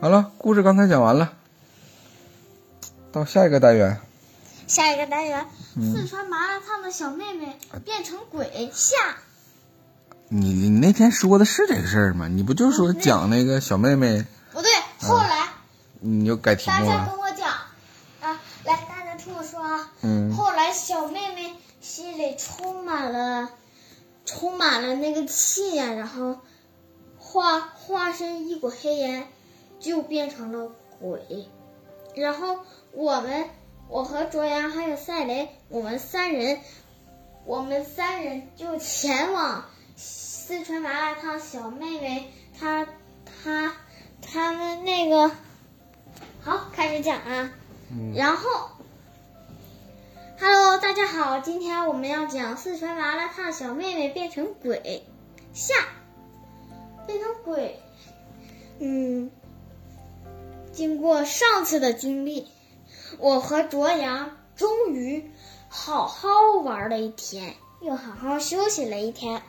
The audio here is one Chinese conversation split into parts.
好了，故事刚才讲完了，到下一个单元。下一个单元，嗯四川麻辣烫的小妹妹变成鬼下。你你那天说的是这个事儿吗？你不就说讲那个小妹妹，不对，后来你又改题大家？跟我讲啊，来，大家听我说啊。嗯后来小妹妹心里充满了，充满了那个气呀、然后化化身一股黑烟，就变成了鬼。然后我们，我和卓阳还有赛雷，我们三人，我们三人就前往四川麻辣烫小妹妹她她他们那个，好，开始讲啊。嗯然后，Hello，大家好，今天我们要讲四川麻辣烫小妹妹变成鬼下，变成鬼。嗯，经过上次的经历，我和卓阳终于好好玩了一天，又好好休息了一天。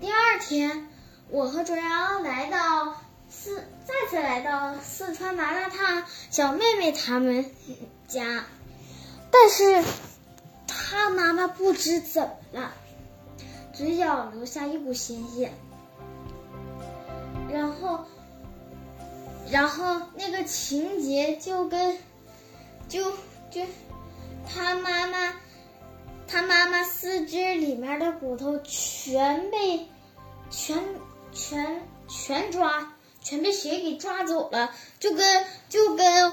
第二天，我和卓阳来到四，再次来到四川麻辣烫小妹妹他们家，但是她妈妈不知怎么了，嘴角流下一股鲜血，然后，然后那个情节就跟，就就，他妈妈。他妈妈四肢里面的骨头全被全全全抓，全被谁给抓走了？就跟就跟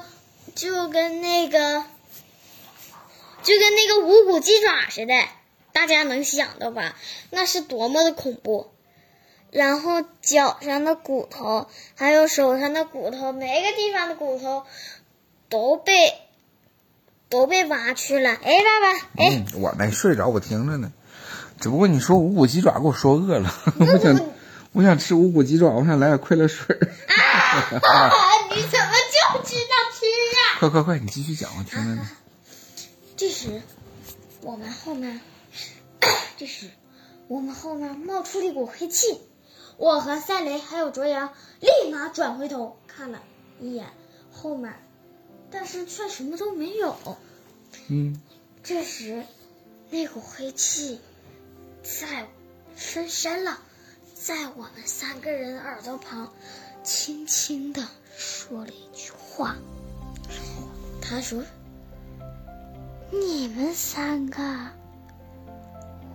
就跟那个就跟那个无骨鸡爪似的，大家能想到吧？那是多么的恐怖！然后脚上的骨头，还有手上的骨头，每个地方的骨头都被都被挖去了。哎，爸爸，哎。嗯，我没睡着，我听着呢。只不过你说无骨鸡爪，给我说饿了。我想，我想吃无骨鸡爪，我想来点快乐水儿。啊！你怎么就知道吃啊？快快快，你继续讲，我听着呢。这时，我们后面，这时，我们后面冒出了一股黑气。我和赛雷还有卓阳立马转回头看了一眼后面，但是却什么都没有。嗯，这时，那股黑气在深深了，在我们三个人耳朵旁轻轻的说了一句话。他说：“你们三个，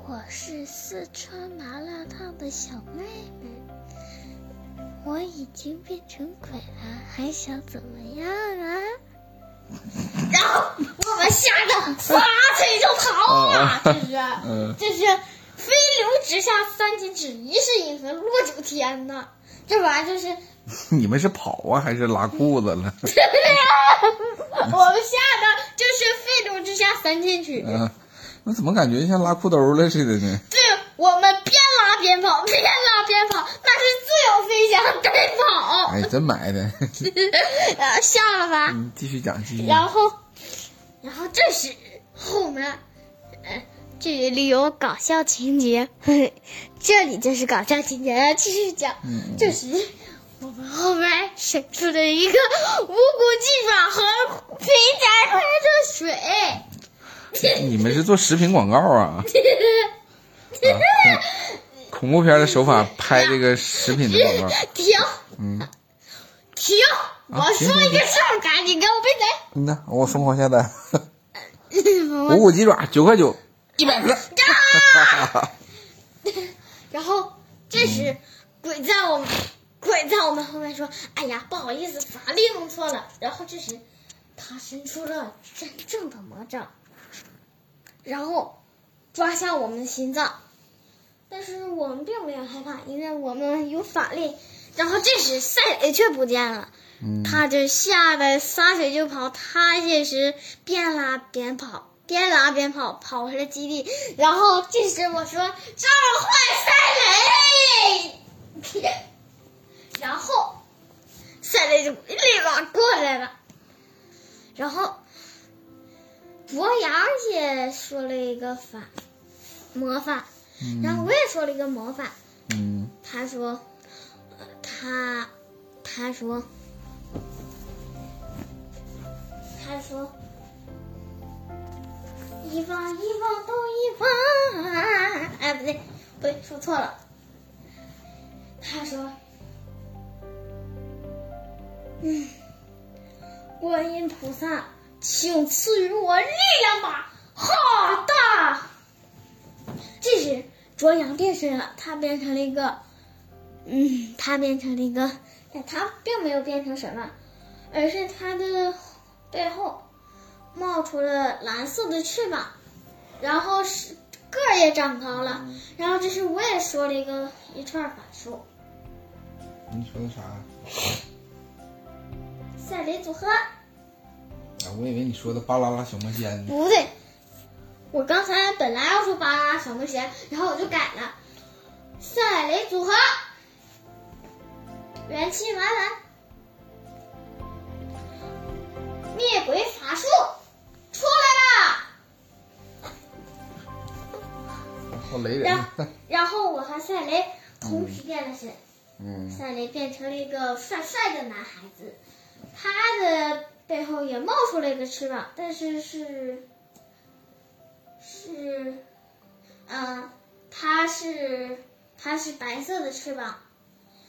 我是四川麻辣烫的小妹妹，我已经变成鬼了，还想怎么样啊？” 然后我们吓得撒腿就逃啊！这是，嗯这是飞流直下三千尺，疑是银河落九天呐！这玩意儿就是，你们是跑啊，还是拉裤子了？我们吓得就是飞流直下三千尺。嗯，那怎么感觉像拉裤兜了似的呢？对，我们边拉边跑，边拉边跑，那是自由飞翔，边跑，哎，真埋汰。呃，笑了吧？嗯，继续讲，继续讲。然后，然后这时后面，呃，这里有搞笑情节，嘿这里就是搞笑情节。继续讲，嗯这时我们后面伸出了一个无骨鸡爪和皮夹出来的水。你们是做食品广告啊？啊，恐恐怖片的手法拍这个食品的广告。停嗯，停！我说一个事儿，赶紧给我闭嘴。嗯呐，我疯狂下单，五谷鸡爪九块九，一百个。然后这时，鬼在我们鬼在我们后面说：“哎呀，不好意思，法力弄错了。”然后这时，他伸出了真正的魔杖，然后抓向我们的心脏。但是我们并没有害怕，因为我们有法力。然后这时赛雷却不见了，嗯，他就吓得撒腿就跑。他这时边拉边跑，边拉边跑，跑回了基地。然后这时我说：“召唤赛雷！” 然后赛雷就立马过来了。然后博洋也说了一个法魔法，然后我也说了一个魔法。嗯他说，呃他他说他，说：“一方一方都一方。”哎，不对，不对，说错了。他说：“嗯，观音菩萨，请赐予我力量吧！”好的。这时，卓阳变身了，他变成了一个，嗯，他变成了一个，但他并没有变成什么，而是他的背后冒出了蓝色的翅膀，然后是个儿也长高了。然后这是我也说了一个一串法术，你说的啥？赛雷组合。啊，我以为你说的巴啦啦小魔仙呢。不对，我刚才本来要说巴啦啦小魔仙，然后我就改了，赛雷组合，元气满满，灭鬼法术出来啦！好雷人。然后我和赛雷同时变了身，嗯，赛雷变成了一个帅帅的男孩子，他的背后也冒出了一个翅膀，但是是是，嗯，他是他是白色的翅膀，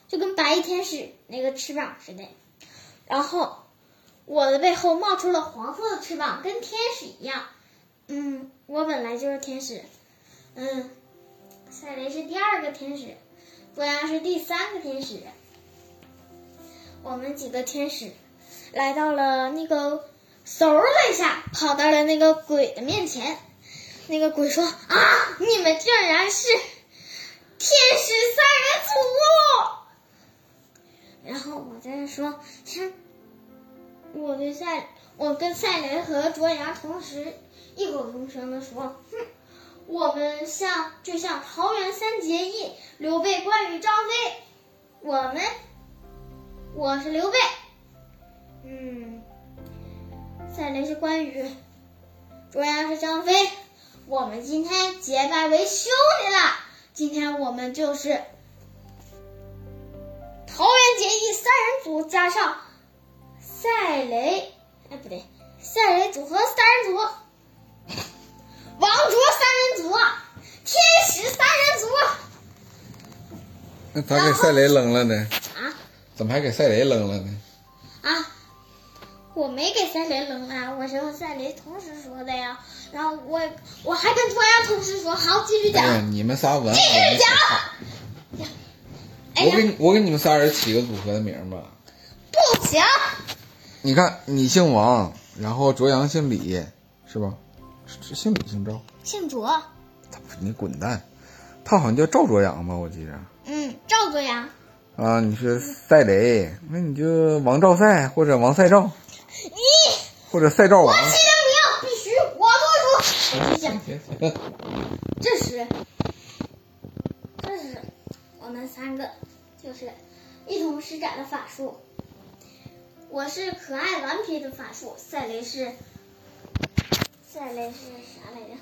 就跟白衣天使那个翅膀似的。然后我的背后冒出了黄色的翅膀，跟天使一样。嗯，我本来就是天使。嗯，赛雷是第二个天使。博阳是第三个天使。我们几个天使来到了那个，嗖了一下跑到了那个鬼的面前。那个鬼说：“啊，你们竟然是天使三人组！”然后我在那说：“哼，我对赛，我跟赛雷和卓阳同时异口同声的说：‘哼。’我们像就像桃园三结义，刘备、关羽、张飞。我们，我是刘备，嗯，赛雷是关羽，卓阳是张飞。我们今天结拜为兄弟了。今天我们就是桃园结义三人组加上赛雷，哎不对，赛雷组合三人组。王卓三人组，天使三人组那咋给赛雷扔了呢？啊怎么还给赛雷扔了呢？啊！我没给赛雷扔啊，我是和赛雷同时说的呀。然后我我还跟卓阳同时说，好，继续讲。哎，你们仨文继续我讲。哎，我给你我给你们仨人起个组合的名吧。不行，你看，你姓王，然后卓阳姓李，是吧？姓李姓赵？姓卓，他不是你滚蛋！他好像叫赵卓阳吧，我记着。嗯，赵卓阳。啊，你是赛雷，那你就王赵赛或者王赛赵，咦，或者赛赵王。我起的名必须我做主。这时，这时我们三个就是一同施展了法术。我是可爱顽皮的法术，赛雷是赛雷是啥来着？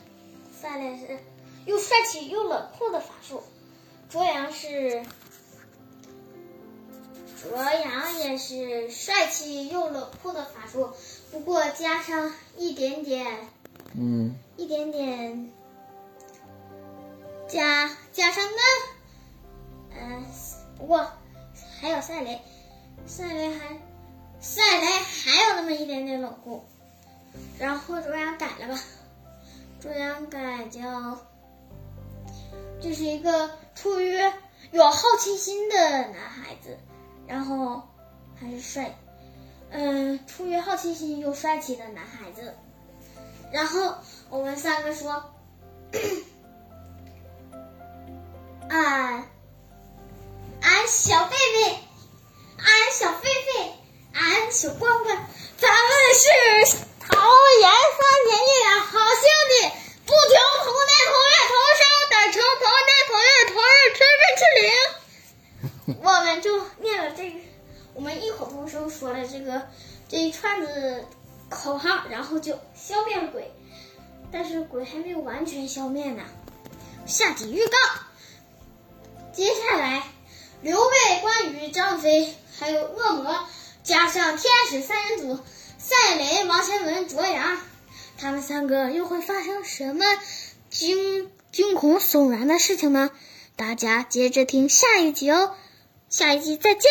赛雷是又帅气又冷酷的法术。卓阳是卓阳也是帅气又冷酷的法术，不过加上一点点嗯，一点点加加上呢，嗯、不过还有赛雷，赛雷还赛雷还有那么一点点冷酷，然后卓阳改了吧，卓阳改叫，这是一个出于有好奇心的男孩子，然后还是帅，嗯、出于好奇心又帅气的男孩子。然后我们三个说：“俺俺小贝贝，俺小狒狒，俺小关关，咱们是桃园三结义的好兄弟，不停同年同月同生，等成同年同月同日春”就念了这个，我们异口同声说了这个这一串子口号，然后就消灭了鬼。但是鬼还没有完全消灭呢。下集预告：接下来，刘备、关羽、张飞，还有恶魔，加上天使三人组，赛雷、王千文、卓阳，他们三个又会发生什么惊惊恐悚然的事情呢？大家接着听下一集哦，下一集再见。